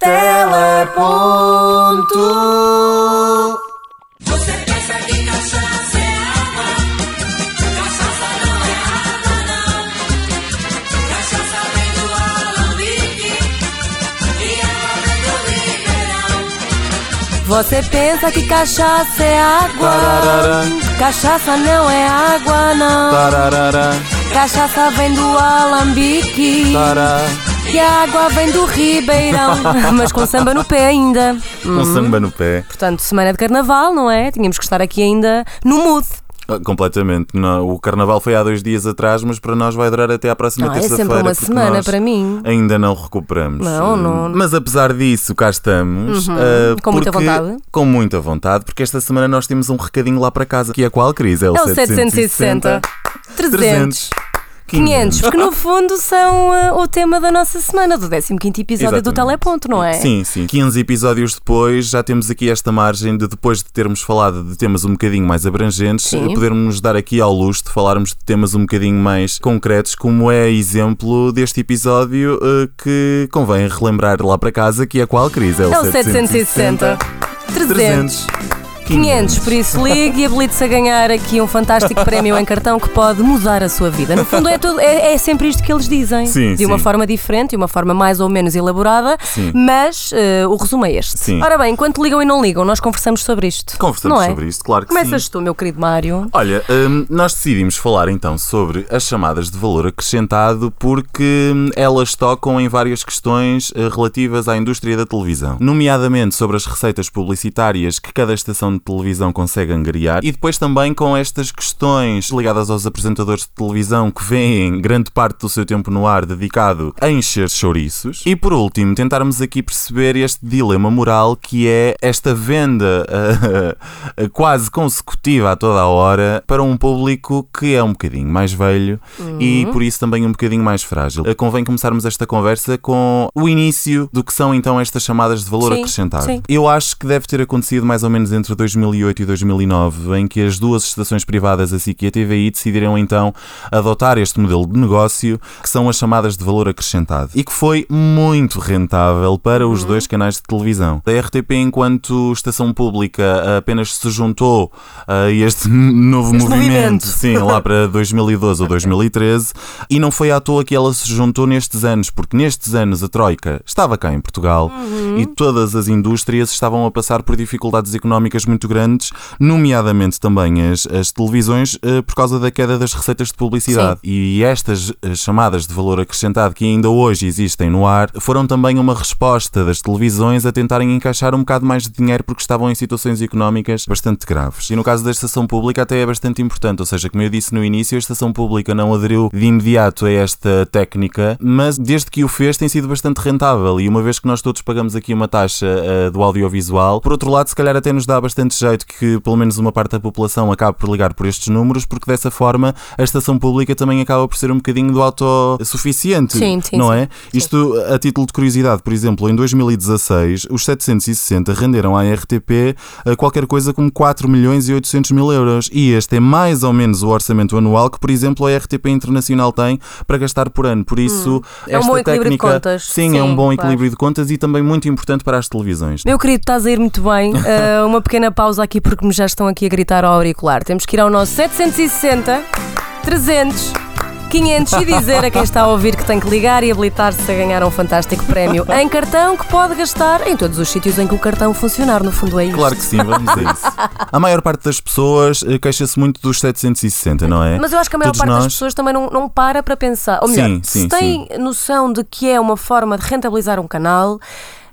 Teleponto. Você pensa que cachaça é água? Cachaça não é água, não. Cachaça vem do Alambique e água vem do Ribeirão. Você pensa que cachaça é água? Tararara. Cachaça não é água, não. Tararara. Cachaça vem do Alambique. Tará. E a água vem do Ribeirão. Mas com samba no pé ainda. Com samba no pé. Portanto, semana de carnaval, não é? Tínhamos que estar aqui ainda no mood. Ah, Completamente. Não, o carnaval foi há dois dias atrás, mas para nós vai durar até à próxima é terça-feira. sempre uma semana para mim. Ainda não recuperamos. Não, não. Mas apesar disso, cá estamos. Uhum. ah, Com muita porque- vontade. Com muita vontade, porque esta semana nós temos um recadinho lá para casa. Que é qual, Cris? É o, É o 760. 300. 500, porque no fundo são ah, o tema da nossa semana, do 15 episódio do Exatamente. Teleponto, não é? Sim, sim. 15 episódios depois, já temos aqui esta margem de, depois de termos falado de temas um bocadinho mais abrangentes, Sim. podermos nos dar aqui ao luxo de falarmos de temas um bocadinho mais concretos, como é exemplo deste episódio eh, que convém relembrar lá para casa, que é qual, Cris? É o 760. 300. 500, por isso ligue e habilite-se a ganhar aqui um fantástico prémio em cartão que pode mudar a sua vida. No fundo, é, tudo, é, é sempre isto que eles dizem. Sim, de uma sim. forma diferente, de uma forma mais ou menos elaborada, Sim. mas eh, o resumo é este. Sim. Ora bem, enquanto ligam e não ligam, nós conversamos sobre isto. Conversamos não é? sobre isto, claro que Começas sim. tu, meu querido Mário. Olha, hum, nós decidimos falar então sobre as chamadas de valor acrescentado porque hum, elas tocam em várias questões eh, relativas à indústria da televisão, nomeadamente sobre as receitas publicitárias que cada estação de televisão consegue angariar e depois também com estas questões ligadas aos apresentadores de televisão que veem grande parte do seu tempo no ar dedicado a encher chouriços e por último tentarmos aqui perceber este dilema moral que é esta venda quase consecutiva a toda a hora para um público que é um bocadinho mais velho e por isso também um bocadinho mais frágil. Eh, Convém começarmos esta conversa com o início do que são então estas chamadas de valor Sim, acrescentado. sim. Eu acho que deve ter acontecido mais ou menos entre 2008 e 2009, em que as duas estações privadas, a SIC e a TVI, decidiram então adotar este modelo de negócio, que são as chamadas de valor acrescentado, e que foi muito rentável para Uhum. os dois canais de televisão. A RTP, enquanto estação pública, apenas se juntou a este novo Este movimento, movimento. sim, lá para 2012 ou 2013, e não foi à toa que ela se juntou nestes anos, porque nestes anos a Troika estava cá em Portugal Uhum. e todas as indústrias estavam a passar por dificuldades económicas muito grandes, nomeadamente também as, as televisões, eh, por causa da queda das receitas de publicidade. E estas eh, chamadas de valor acrescentado que ainda hoje existem no ar foram também uma resposta das televisões a tentarem encaixar um bocado mais de dinheiro porque estavam em situações económicas bastante graves. E no caso da estação pública até é bastante importante, ou seja, como eu disse no início, a estação pública não aderiu de imediato a esta técnica, mas desde que o fez tem sido bastante rentável e uma vez que nós todos pagamos aqui uma taxa eh, do audiovisual, por outro lado, se calhar até nos dá bastante jeito que pelo menos uma parte da população acabe por ligar por estes números, porque dessa forma a estação pública também acaba por ser um bocadinho do autossuficiente, Sim, sim, não sim. é? Isto a título de curiosidade, por exemplo, em 2016, os 760 renderam à RTP eh, qualquer coisa como 4 milhões e 800 mil euros. E este é mais ou menos o orçamento anual que, por exemplo, a RTP Internacional tem para gastar por ano. Por isso, É um esta bom equilíbrio de técnica, contas. Sim, é um Sim, bom claro. equilíbrio de contas e também muito importante para as televisões. Meu querido, estás a ir muito bem. Uh, uma pequena pausa aqui porque me já estão aqui a gritar ao auricular. Temos que ir ao nosso 760 300 500 e dizer a quem está a ouvir que tem que ligar e habilitar-se a ganhar um fantástico prémio em cartão que pode gastar em todos os sítios em que o cartão funcionar. No fundo é isto. Claro que sim, vamos a isso. A maior parte das pessoas eh, queixa-se muito dos 760, não é? Mas eu acho que a maior Todos parte das nós- pessoas também não, não para para pensar. Ou melhor, Sim, se sim, tem noção de que é uma forma de rentabilizar um canal,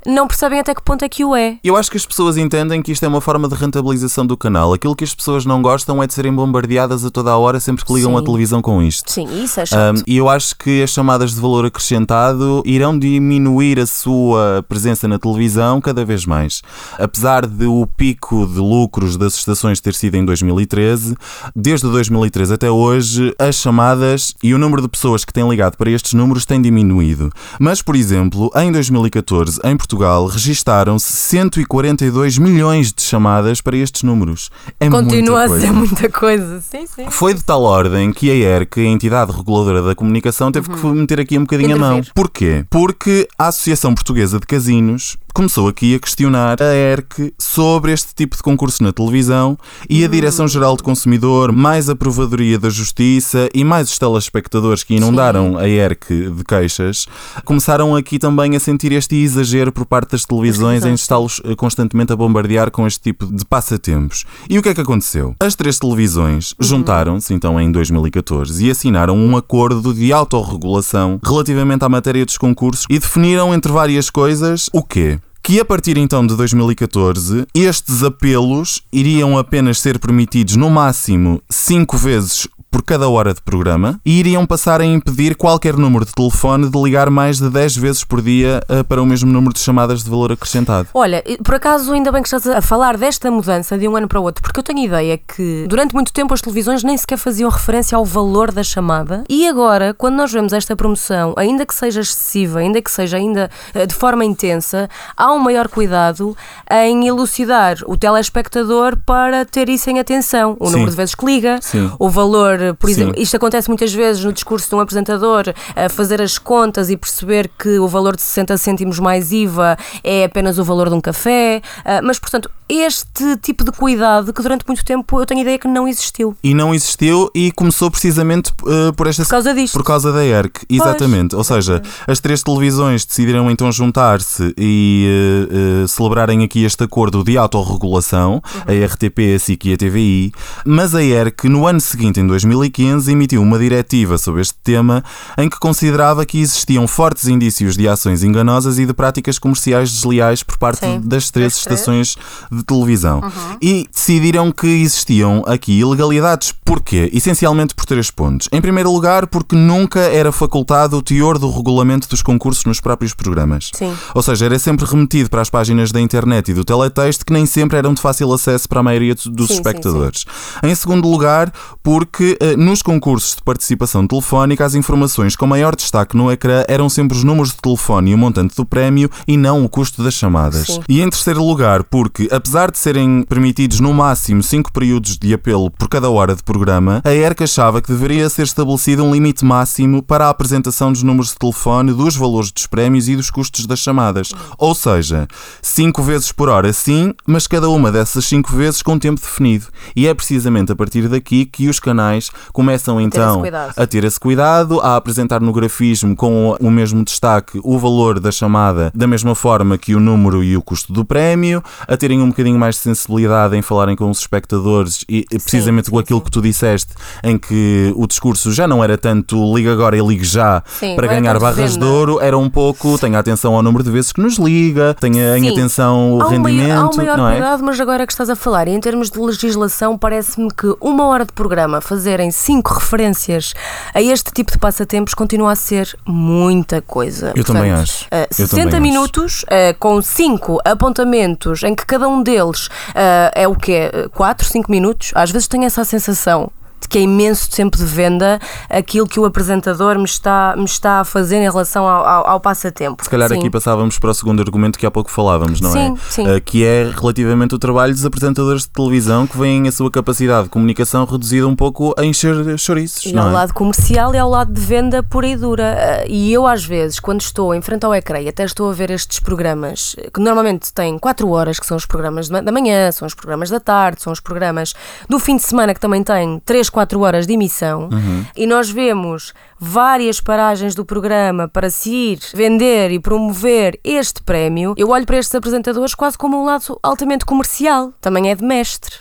não percebem até que ponto é que o é. Eu acho que as pessoas entendem que isto é uma forma de rentabilização do canal. Aquilo que as pessoas não gostam é de serem bombardeadas a toda a hora sempre que ligam Sim. a televisão com isto. Sim, isso é chato. Um, e eu acho que as chamadas de valor acrescentado irão diminuir a sua presença na televisão cada vez mais. Apesar de o pico de lucros das estações ter sido em 2013, desde 2013 até hoje, as chamadas e o número de pessoas que têm ligado para estes números tem diminuído. Mas, por exemplo, em 2014, em Portugal, Portugal registaram-se 142 milhões de chamadas para estes números. É Continua a ser muita coisa. Sim, sim. Foi de tal ordem que a ERC, a entidade reguladora da comunicação, teve que meter aqui um bocadinho a mão. Uhum. Intervir. Porquê? Porque a Associação Portuguesa de Casinos começou aqui a questionar a ERC sobre este tipo de concurso na televisão e a Direção-Geral do Consumidor, mais a Provadoria da Justiça e mais os telespectadores que inundaram a ERC de queixas, começaram aqui também a sentir este exagero por parte das televisões em está-los eh, constantemente a bombardear com este tipo de passatempos. E o que é que aconteceu? As três televisões juntaram-se então em 2014 e assinaram um acordo de autorregulação relativamente à matéria dos concursos e definiram entre várias coisas o quê? Que a partir então de 2014, estes apelos iriam apenas ser permitidos no máximo cinco vezes por cada hora de programa e iriam passar a impedir qualquer número de telefone de ligar mais de 10 vezes por dia eh, para o mesmo número de chamadas de valor acrescentado. Olha, por acaso ainda bem que estás a falar desta mudança de um ano para o outro, porque eu tenho ideia que durante muito tempo as televisões nem sequer faziam referência ao valor da chamada e agora, quando nós vemos esta promoção, ainda que seja excessiva, ainda que seja ainda eh, de forma intensa, há um maior cuidado em elucidar o telespectador para ter isso em atenção. O Sim. número de vezes que liga, Sim. o valor, por Sim. exemplo, isto acontece muitas vezes no discurso de um apresentador, a fazer as contas e perceber que o valor de 60 cêntimos mais IVA é apenas o valor de um café. ah, Mas, portanto, este tipo de cuidado que durante muito tempo eu tenho a ideia que não existiu. E não existiu e começou precisamente eh, por esta Por causa disto. Por causa da ERC, exatamente. Ou seja, as três televisões decidiram então juntar-se e eh, eh, celebrarem aqui este acordo de autorregulação, a RTP, a SIC e a TVI, mas a ERC, no ano seguinte, em 2015, emitiu uma diretiva sobre este tema em que considerava que existiam fortes indícios de ações enganosas e de práticas comerciais desleais por parte Sim, das três das três. estações de televisão. E decidiram que existiam aqui ilegalidades. Porquê? Essencialmente por três pontos. Em primeiro lugar, porque nunca era facultado o teor do regulamento dos concursos nos próprios programas. Sim. Ou seja, era sempre remetido para as páginas da internet e do teletexto que nem sempre eram de fácil acesso para a maioria dos Sim, sim, espectadores. Em segundo lugar, porque eh, nos concursos de participação telefónica as informações com maior destaque no ecrã eram sempre os números de telefone e o montante do prémio e não o custo das chamadas. Sim. E em terceiro lugar, porque apesar de serem permitidos no máximo 5 períodos de apelo por cada hora de programa, a ERC achava que deveria ser estabelecido um limite máximo para a apresentação dos números de telefone, dos valores dos prémios e dos custos das chamadas. Ou seja, 5 vezes por hora sim, mas cada uma dessas 5 vezes com tempo definido. E é precisamente a partir daqui que os canais começam então a ter esse cuidado, a apresentar no grafismo com o mesmo destaque o valor da chamada da mesma forma que o número e o custo do prémio, a terem um bocadinho mais de sensibilidade em falarem com os espectadores e e precisamente sim, com aquilo sim. que tu disseste, em que o discurso já não era tanto liga agora e ligue já Sim, para não ganhar barras de ouro, era um pouco tenha atenção ao número de vezes que nos liga, tenha em atenção o Há um maior, há rendimento, um maior não é? cuidado, mas agora que estás a falar, e em termos de legislação, parece-me que uma hora de programa fazerem cinco referências a este tipo de passatempos continua a ser muita coisa. Eu também acho. eh, Eu 60 também acho. minutos eh, com cinco apontamentos em que cada um deles eh, é o quê? 4, 5 minutos? Às vezes tenho essa sensação. De que é imenso tempo de venda aquilo que o apresentador me está, me está a fazer em relação ao, ao, ao passatempo. Se calhar Sim. aqui passávamos para o segundo argumento que há pouco falávamos, não Sim, é? sim. Uh, que é relativamente o trabalho dos apresentadores de televisão que veem a sua capacidade de comunicação reduzida um pouco a encher chouriços, E ao é? lado comercial e ao lado de venda pura e dura. Ah, E eu, às vezes, quando estou em frente ao ecrã e até estou a ver estes programas, que normalmente têm 4 horas, que são os programas da manhã, são os programas da tarde, são os programas do fim de semana, que também têm 3, 4 horas de emissão, e nós vemos várias paragens do programa para se ir vender e promover este prémio, eu olho para estes apresentadores quase como um lado altamente comercial. Também é de mestre.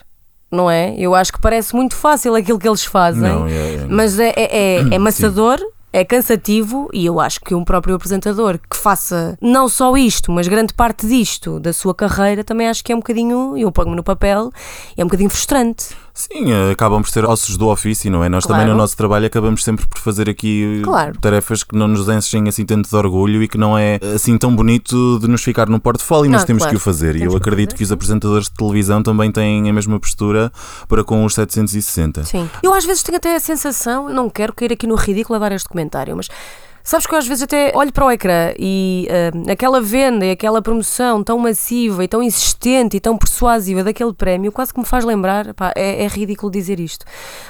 Não é? Eu acho que parece muito fácil aquilo que eles fazem. Não, é- é- Mas é, é, é, é maçador, é cansativo e eu acho que um próprio apresentador que faça não só isto, mas grande parte disto da sua carreira também acho que é um bocadinho, eu ponho-me no papel, é um bocadinho frustrante. Sim, uh, acabam por ser ossos do ofício, não é? Nós também Claro. no nosso trabalho acabamos sempre por fazer aqui uh, Claro. tarefas que não nos enchem assim tanto de orgulho e que não é assim tão bonito de nos ficar no portfólio, mas Ah, temos claro. que o fazer. E eu que acredito fazer, que os apresentadores de televisão também têm a mesma postura para com os 760. Sim. Eu às vezes tenho até a sensação, não quero cair aqui no ridículo a dar este comentário, mas Sabes que eu às vezes até olho para o ecrã e ah, aquela venda e aquela promoção tão massiva e tão insistente e tão persuasiva daquele prémio quase que me faz lembrar, pá, é, é ridículo dizer isto,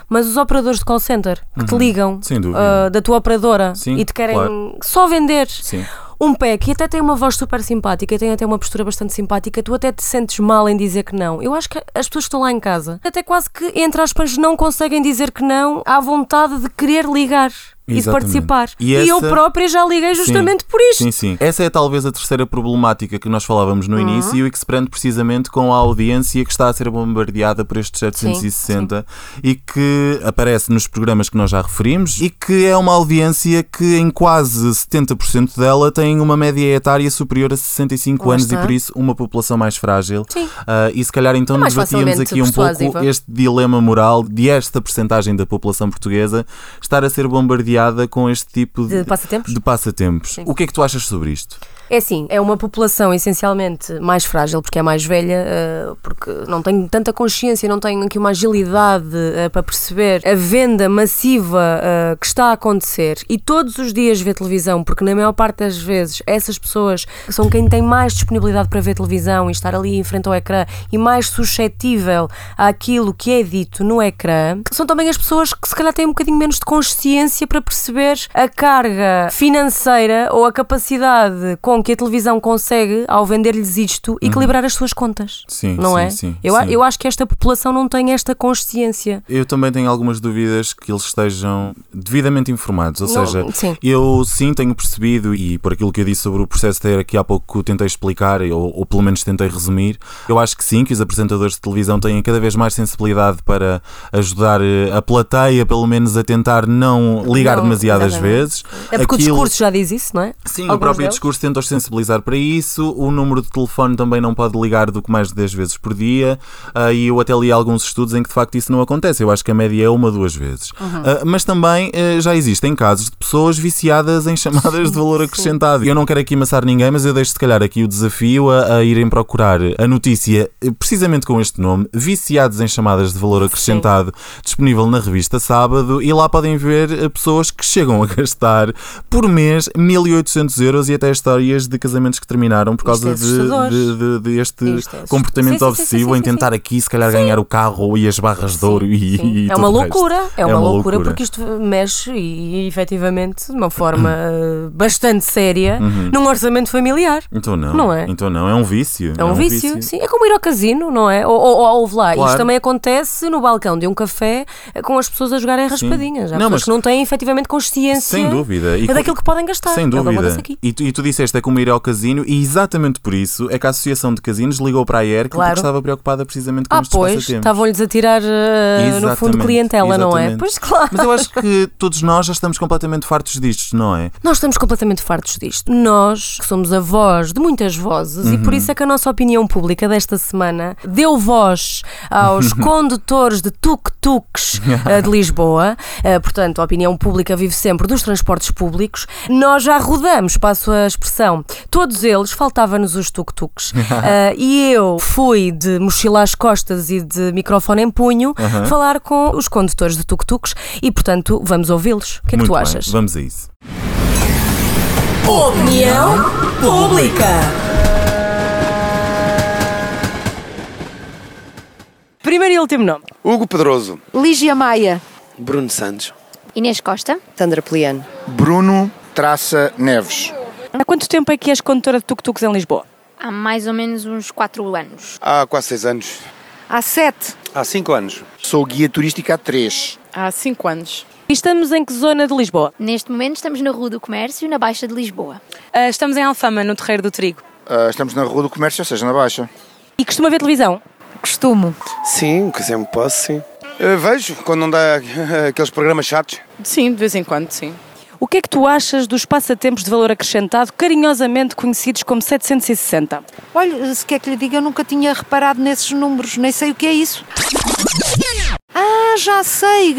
mas os operadores de call center que te ligam Uhum. Sem dúvida. ah, da tua operadora Sim, e te querem claro. só vender. Sim. Um pack e até tem uma voz super simpática e tem até uma postura bastante simpática, tu até te sentes mal em dizer que não. Eu acho que as pessoas que estão lá em casa, até quase que, entre aspas, não conseguem dizer que não à vontade de querer ligar e de Exatamente. participar. E E, eu própria já liguei justamente por isto. Sim, sim. Essa é talvez a terceira problemática que nós falávamos Uhum. no início e que se prende precisamente com a audiência que está a ser bombardeada por estes 760 e que aparece nos programas que nós já referimos e que é uma audiência que em quase 70% dela tem uma média etária superior a 65 Lá anos está. e por isso uma população mais frágil. Sim. Ah, e se calhar então É mais debatíamos aqui um pouco este dilema moral de esta percentagem da população portuguesa estar a ser bombardeada com este tipo De passatempos? de passatempos. O que é que tu achas sobre isto? É assim, é uma população essencialmente mais frágil, porque é mais velha, eh, porque não tem tanta consciência, não tem aqui uma agilidade eh, para perceber a venda massiva eh, que está a acontecer e todos os dias vê televisão, porque na maior parte das vezes essas pessoas são quem tem mais disponibilidade para ver televisão e estar ali em frente ao ecrã e mais suscetível àquilo que é dito no ecrã, são também as pessoas que se calhar têm um bocadinho menos de consciência para perceber a carga financeira ou a capacidade com que a televisão consegue, ao vender-lhes isto, equilibrar as suas contas. Sim, não sim, é? sim, eu, sim. eu acho que esta população não tem esta consciência. Eu também tenho algumas dúvidas que eles estejam devidamente informados. Ou Não, seja, sim. eu sim tenho percebido, e por aquilo que eu disse sobre o processo ter aqui há pouco tentei explicar, ou, ou pelo menos tentei resumir, eu acho que sim, que os apresentadores de televisão têm cada vez mais sensibilidade para ajudar eh, a plateia, pelo menos a tentar não ligar demasiadas exatamente. vezes. É porque o Aquilo- discurso já diz isso, não é? Sim, o Alguns próprio deles. discurso tenta-os sensibilizar para isso. O número de telefone também não pode ligar do que mais de 10 vezes por dia. Ah, e eu até li alguns estudos em que de facto isso não acontece. Eu acho que a média é uma, duas vezes. Uhum. Ah, mas também ah, já existem casos de pessoas viciadas em chamadas de valor acrescentado. Eu não quero aqui amassar ninguém, mas eu deixo se calhar aqui o desafio a, a irem procurar a notícia eh, precisamente com este nome: Viciados em chamadas de valor acrescentado, disponível na revista Sábado. E lá podem ver eh, pessoas que chegam a gastar por mês 1800 euros e até histórias de casamentos que terminaram por causa é de, de- de este é comportamento Sim, sim, sim, obsessivo sim, em tentar aqui, se calhar, ganhar o carro e as barras de ouro e, e é uma loucura, é, uma, uma loucura, loucura. porque isto mexe e, e efetivamente de uma forma eh, bastante séria num orçamento familiar. Então não. Não é? Então não, é um vício. É um, vício, sim. É como ir ao casino, não é? Ou, ou, ou lá, Claro. isto também acontece no balcão de um café eh, com as pessoas a jogarem raspadinhas. Há Não, pessoas mas- que não têm efetivamente consciência Sem dúvida. E é daquilo que podem gastar. Sem É dúvida. Aqui. E tu, e tu disseste é como ir ao casino, e exatamente por isso é que a Associação de Casinos ligou para a ERC Claro. porque estava preocupada precisamente com Ah, estes pois, estavam-lhes a tirar eh, no fundo Exatamente, clientela, não é? exatamente. Pois claro. Mas eu acho que todos nós já estamos completamente fartos disto, não é? Nós estamos completamente fartos disto. Nós, que somos a voz de muitas vozes, e por Uhum. isso é que a nossa opinião pública desta semana deu voz aos condutores de tuk-tuks eh, de Lisboa. Eh, portanto, a opinião pública vive sempre dos transportes públicos. Nós já rodamos, passo a expressão, todos eles, faltava-nos os tuk-tuks. Eh, e eu fui de mochila às costas e de microfone em punho falar com os condutores de tuk-tuks e, portanto, vamos ouvi-los. O que é que Muito tu bem, achas? Vamos a isso. Opinião pública. Primeiro e último nome. Hugo Pedroso. Lígia Maia. Bruno Santos. Inês Costa. Sandra Poliano. Bruno Traça Neves. Há quanto tempo é que és condutora de tuk-tuks em Lisboa? Há mais ou menos uns 4 anos. Há quase seis anos. Há sete. Há cinco anos. Sou guia turística há três. Há 5 anos. E estamos em que zona de Lisboa? Neste momento estamos na Rua do Comércio, na Baixa de Lisboa. Ah, estamos em Alfama, no Terreiro do Trigo. Ah, estamos na Rua do Comércio, ou seja, na Baixa. E costuma ver televisão? Costumo. Sim, que sempre posso, sim. Eh, vejo, quando não dá aqueles programas chatos. Sim, de vez em quando, sim. O que é que tu achas dos passatempos de valor acrescentado, carinhosamente conhecidos como 760? Olha, se quer que lhe diga, eu nunca tinha reparado nesses números, nem sei o que é isso. Ah, já sei.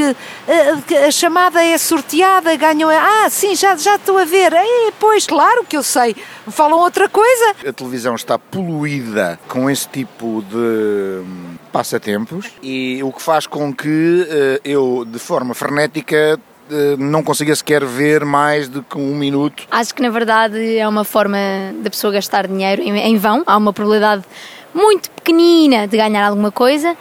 eh, que A chamada é sorteada, ganham. Ah, sim, já, já estou a ver. É, pois, claro que eu sei. Falam outra coisa. A televisão está poluída com esse tipo de hum, passatempos e o que faz com que eh, eu, de forma frenética, eh, não consiga sequer ver mais do que um minuto. Acho que na verdade é uma forma da pessoa gastar dinheiro em, em vão. Há uma probabilidade muito pequenina de ganhar alguma coisa.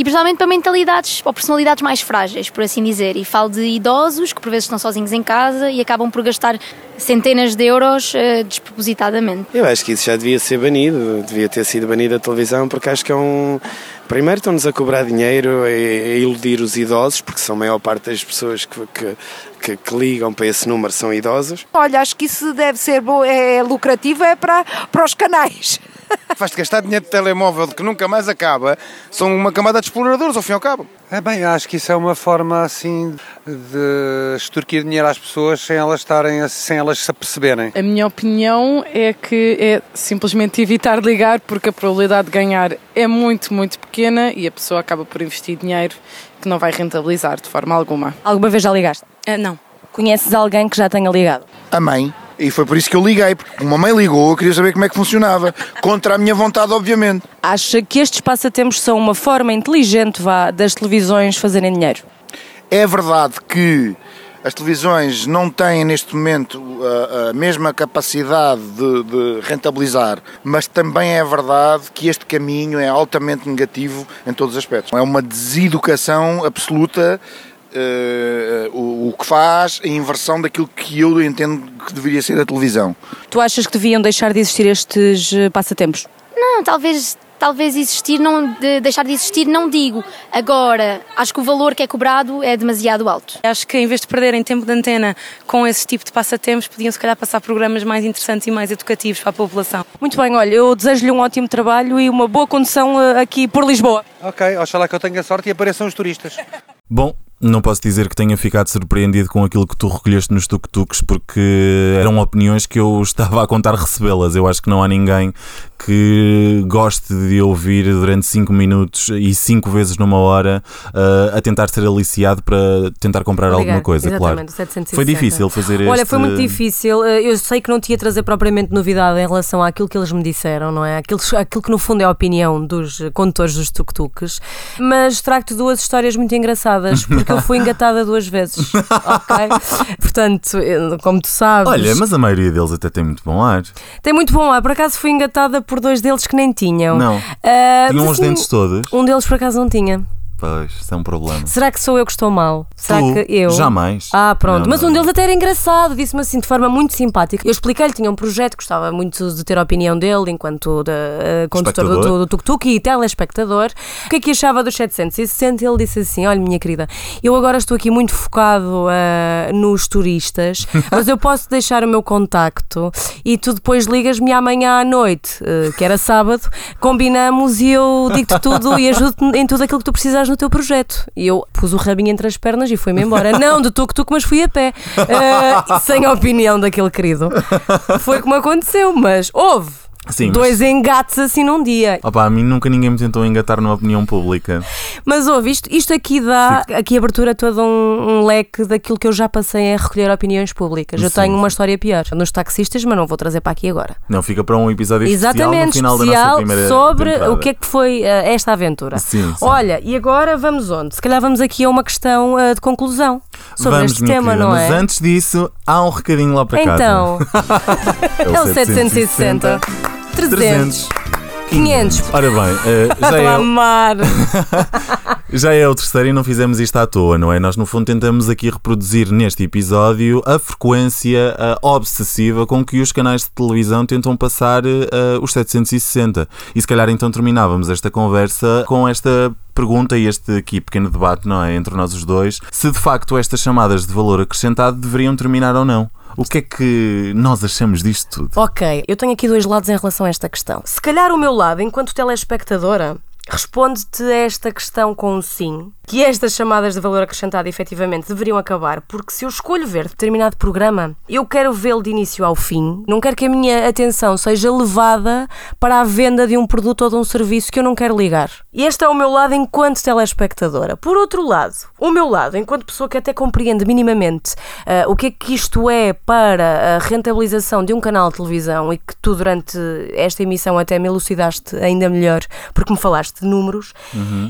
E principalmente para mentalidades ou personalidades mais frágeis, por assim dizer. E falo de idosos que por vezes estão sozinhos em casa e acabam por gastar centenas de euros eh, despropositadamente. Eu acho que isso já devia ser banido, devia ter sido banido a televisão, porque acho que é um. Primeiro estão-nos a cobrar dinheiro, a, a iludir os idosos, porque são a maior parte das pessoas que, que, que, que ligam para esse número são idosos. Olha, acho que isso deve ser bom, é lucrativo é para, para os canais. Faz-te gastar dinheiro de telemóvel que nunca mais acaba. São uma camada de exploradores, ao fim e ao cabo. É bem, acho que isso é uma forma assim de extorquir dinheiro às pessoas sem elas estarem, sem elas se aperceberem. A minha opinião é que é simplesmente evitar ligar porque a probabilidade de ganhar é muito, muito pequena e a pessoa acaba por investir dinheiro que não vai rentabilizar de forma alguma. Alguma vez já ligaste? Ah, não. Conheces alguém que já tenha ligado? A mãe. E foi por isso que eu liguei, porque uma mãe ligou, eu queria saber como é que funcionava. Contra a minha vontade, obviamente. Acha que estes passatempos são uma forma inteligente vá, das televisões fazerem dinheiro? É verdade que as televisões não têm neste momento a, a mesma capacidade de, de rentabilizar, mas também é verdade que este caminho é altamente negativo em todos os aspectos. É uma deseducação absoluta. Eh, o, o que faz a inversão daquilo que eu entendo que deveria ser a televisão. Tu achas que deviam deixar de existir estes eh, passatempos? Não, talvez, talvez existir, não, de- deixar de existir, não digo. Agora, acho que o valor que é cobrado é demasiado alto. Acho que em vez de perderem tempo de antena com esse tipo de passatempos, podiam se calhar passar programas mais interessantes e mais educativos para a população. Muito bem, olha, eu desejo-lhe um ótimo trabalho e uma boa condução eh, aqui por Lisboa. Ok, oxalá que eu tenha sorte e apareçam os turistas. Bom, não posso dizer que tenha ficado surpreendido com aquilo que tu recolheste nos tuk-tuks, porque eram opiniões que eu estava a contar recebê-las. Eu acho que não há ninguém que goste de ouvir durante 5 minutos e 5 vezes numa hora uh, a tentar ser aliciado para tentar comprar alguma coisa, claro. exatamente, o 760. Foi difícil fazer Olha, este... foi muito difícil. Eh, Eu sei que não tinha trazer propriamente novidade em relação àquilo que eles me disseram, não é? Aquilo, aquilo que no fundo é a opinião dos condutores dos tuk-tuks. Mas trago-te duas histórias muito engraçadas, porque eu fui engatada duas vezes, ok? Portanto, como tu sabes. Olha, mas a maioria deles até tem muito bom ar. Tem muito bom ar. Por acaso fui engatada por dois deles que nem tinham. Não. Ah, Tinham os assim, dentes todos. Um deles por acaso não tinha. Pois, isso é um problema. Será que sou eu que estou mal? Será Tu? que eu? Jamais. Ah, pronto. Não, Mas não, um deles até era engraçado, disse-me assim de forma muito simpática. Eu expliquei-lhe, tinha um projeto, gostava muito de ter a opinião dele enquanto de, eh, condutor do, do, do tuk-tuk e telespectador. O que é que achava dos 760? Ele disse assim: Olha, minha querida, eu agora estou aqui muito focado ah, nos turistas, mas eu posso deixar o meu contacto e tu depois ligas-me amanhã à noite, eh, que era sábado, combinamos e eu digo-te tudo e ajudo-te em tudo aquilo que tu precisares no teu projeto. E eu pus o rabinho entre as pernas e fui-me embora. Não, de tuk-tuk, mas fui a pé. Ah, sem a opinião daquele querido. Foi como aconteceu, mas houve. Sim, mas- Dois engates assim num dia. Opa, a mim nunca ninguém me tentou engatar na opinião pública. Mas ouve, isto, isto aqui dá aqui abertura a todo um, um leque daquilo que eu já passei a recolher opiniões públicas. Eu Sim. tenho uma história pior nos taxistas, mas não vou trazer para aqui agora. Não, fica para um episódio especial no Exatamente, final da nossa especial primeira sobre temporada. o que é que foi eh, esta aventura. Sim, sim. Olha, e agora vamos onde? Se calhar vamos aqui a uma questão eh, de conclusão sobre Vamos, este tema, querida, não mas é? antes disso, há um recadinho lá para casa. Então, é o 760, 300, 500. Ora bem, eh, já, é, já é o terceiro e não fizemos isto à toa, não é? Nós, no fundo, tentamos aqui reproduzir neste episódio a frequência obsessiva com que os canais de televisão tentam passar eh, os 760. E se calhar então terminávamos esta conversa com esta pergunta e este aqui pequeno debate, não é? Entre nós os dois, se de facto estas chamadas de valor acrescentado deveriam terminar ou não. O que é que nós achamos disto tudo? Ok, eu tenho aqui dois lados em relação a esta questão. Se calhar o meu lado, enquanto telespectadora, responde-te a esta questão com um sim, que estas chamadas de valor acrescentado efetivamente deveriam acabar, porque se eu escolho ver determinado programa, eu quero vê-lo de início ao fim, não quero que a minha atenção seja levada para a venda de um produto ou de um serviço que eu não quero ligar. E este é o meu lado enquanto telespectadora. Por outro lado, o meu lado, enquanto pessoa que até compreende minimamente ah, o que é que isto é para a rentabilização de um canal de televisão e que tu durante esta emissão até me elucidaste ainda melhor porque me falaste de números,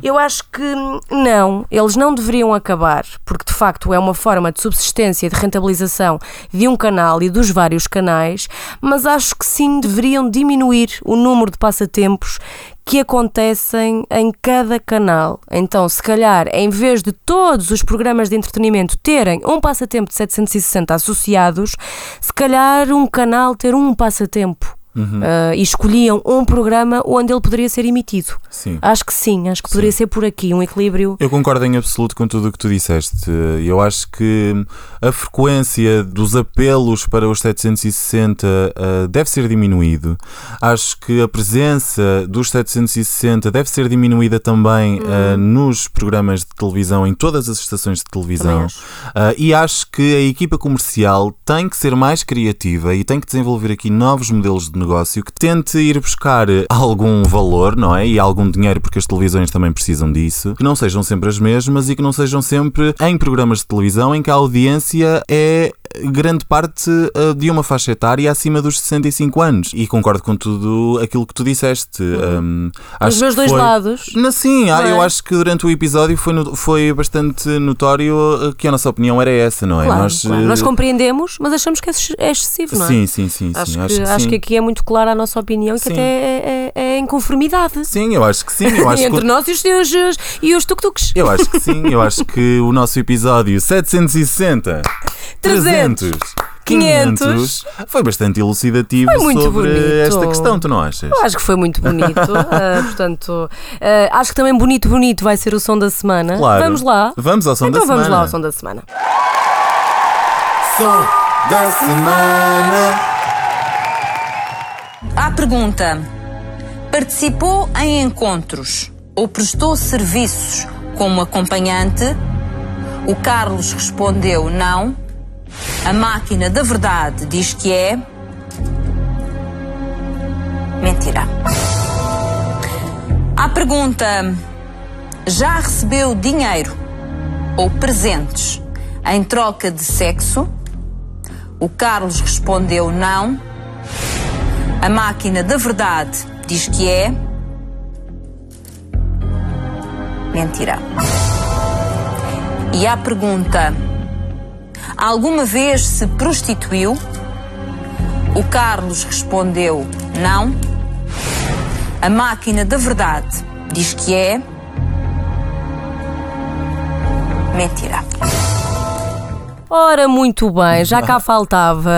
eu acho que hum, não, não, eles não deveriam acabar, porque de facto é uma forma de subsistência de rentabilização de um canal e dos vários canais, mas acho que sim deveriam diminuir o número de passatempos que acontecem em cada canal. Então, se calhar, em vez de todos os programas de entretenimento terem um passatempo de 760 associados, se calhar um canal ter um passatempo. Uh, e escolhiam um programa onde ele poderia ser emitido. Sim. Acho que sim, acho que poderia ser por aqui, um equilíbrio. Eu concordo em absoluto com tudo o que tu disseste. Eu acho que a frequência dos apelos para os 760 uh, deve ser diminuído. Acho que a presença dos 760 deve ser diminuída também uh, nos programas de televisão, em todas as estações de televisão. Uh, e acho que a equipa comercial tem que ser mais criativa e tem que desenvolver aqui novos modelos de negócio que tente ir buscar algum valor, não é? E algum dinheiro, porque as televisões também precisam disso, que não sejam sempre as mesmas e que não sejam sempre em programas de televisão em que a audiência é grande parte uh, de uma faixa etária acima dos 65 anos. E concordo com tudo aquilo que tu disseste. Um, Os meus dois foi- lados. Não, sim, ah, é? eu acho que durante o episódio foi, no- foi bastante notório uh, que a nossa opinião era essa, não é? Claro, Nós, claro. Nós compreendemos, mas achamos que é é excessivo, não é? Sim, sim, sim, sim. Acho, que, acho que acho sim. que aqui é muito clara a nossa opinião e que Sim. até é, é, é em conformidade. Sim, eu acho que sim. Eu acho, Entre que, nós e os, e os, e os tuk-tuks. eu acho que sim. Eu acho que o nosso episódio 760, 300, 500 foi bastante elucidativo Foi muito sobre bonito. esta questão, tu não achas? Eu acho que foi muito bonito. ah, portanto, ah, acho que também bonito, bonito vai ser o som da semana. Claro. Vamos lá. Vamos ao som então da vamos semana. lá ao som da semana. Som da semana. À pergunta: participou em encontros ou prestou serviços como acompanhante? O Carlos respondeu não. A máquina da verdade diz que é. Mentira. À pergunta: já recebeu dinheiro ou presentes em troca de sexo? O Carlos respondeu não. A máquina da verdade diz que é. Mentira. E à pergunta: Alguma vez se prostituiu? O Carlos respondeu não. A máquina da verdade diz que é. Mentira. Ora, muito bem, já cá faltava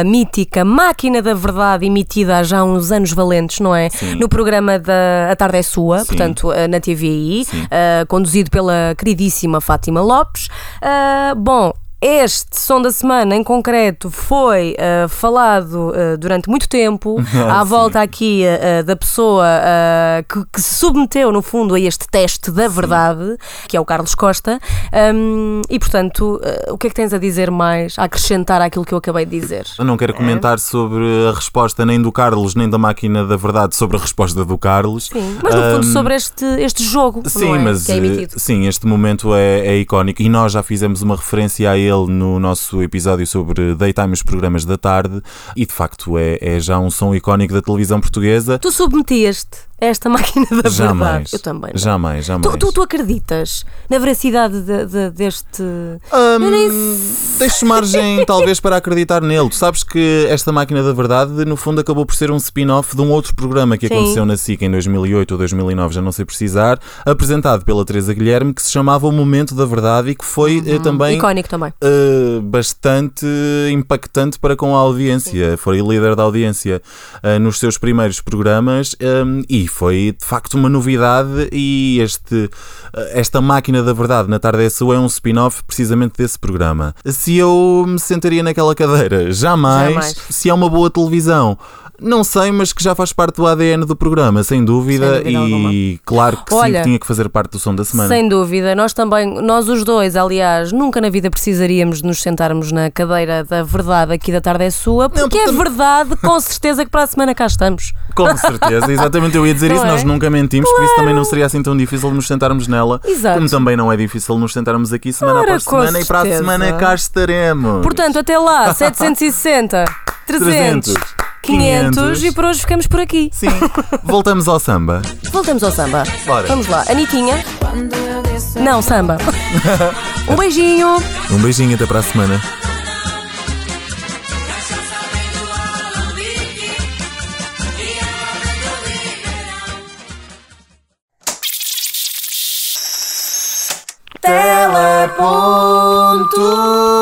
a mítica Máquina da Verdade, emitida há já uns anos valentes, não é? Sim. No programa da A Tarde é Sua, Sim. portanto, eh, na TVI, eh, conduzido pela queridíssima Fátima Lopes. Ah, bom. Este som da semana em concreto foi ah, falado ah, durante muito tempo à Sim. volta aqui ah, da pessoa ah, que, que se submeteu, no fundo, a este teste da verdade, que é o Carlos Costa. Hum, e portanto, ah, o que é que tens a dizer mais, a acrescentar àquilo que eu acabei de dizer? Eu não quero comentar sobre a resposta nem do Carlos, nem da máquina da verdade sobre a resposta do Carlos. Sim, mas no fundo Ahm, sobre este, este jogo Sim, é? mas que é emitido. sim, este momento é, é icónico e nós já fizemos uma referência a ele no nosso episódio sobre Daytime os programas da tarde e de facto é, é já um som icónico da televisão portuguesa. Tu submetias-te a esta máquina da jamais, verdade. Eu também. não. jamais, jamais. Tu, tu, tu acreditas na veracidade de- de- deste. Eu nem Deixo margem, talvez, para acreditar nele. Tu sabes que esta máquina da verdade, no fundo, acabou por ser um spin-off de um outro programa que Sim. aconteceu na SIC em 2008 ou 2009, já não sei precisar, apresentado pela Teresa Guilherme, que se chamava O Momento da Verdade e que foi eh, também Icónico também. Uh, bastante impactante para com a audiência. Foi líder da audiência uh, nos seus primeiros programas um, e foi de facto uma novidade. E este, uh, esta máquina da verdade na tarde é sua é um spin-off precisamente desse programa. Se eu me sentaria naquela cadeira, jamais. Jamais. Se é uma boa televisão. Não sei, mas que já faz parte do ADN do programa, sem dúvida, Sem dúvida e claro que sim, Olha, que tinha que fazer parte do som da semana. Sem dúvida, nós também, nós os dois, aliás, nunca na vida precisaríamos de nos sentarmos na cadeira da verdade aqui da tarde é sua, porque porque é verdade, com certeza que para a semana cá estamos. Com certeza, exatamente, eu ia dizer Não isso, é? nós nunca mentimos, por isso também não seria assim tão difícil nos sentarmos nela. Exato. Como também não é difícil nos sentarmos aqui semana Ora, após semana e para a certeza. semana cá estaremos. Portanto, até lá, 760, 300. 300. 500, 500. e por hoje ficamos por aqui. Sim. Voltamos ao samba. Voltamos ao samba. Bora. Vamos lá. Anitinha. Não, samba. um beijinho. Um beijinho até para a semana. Teleponto.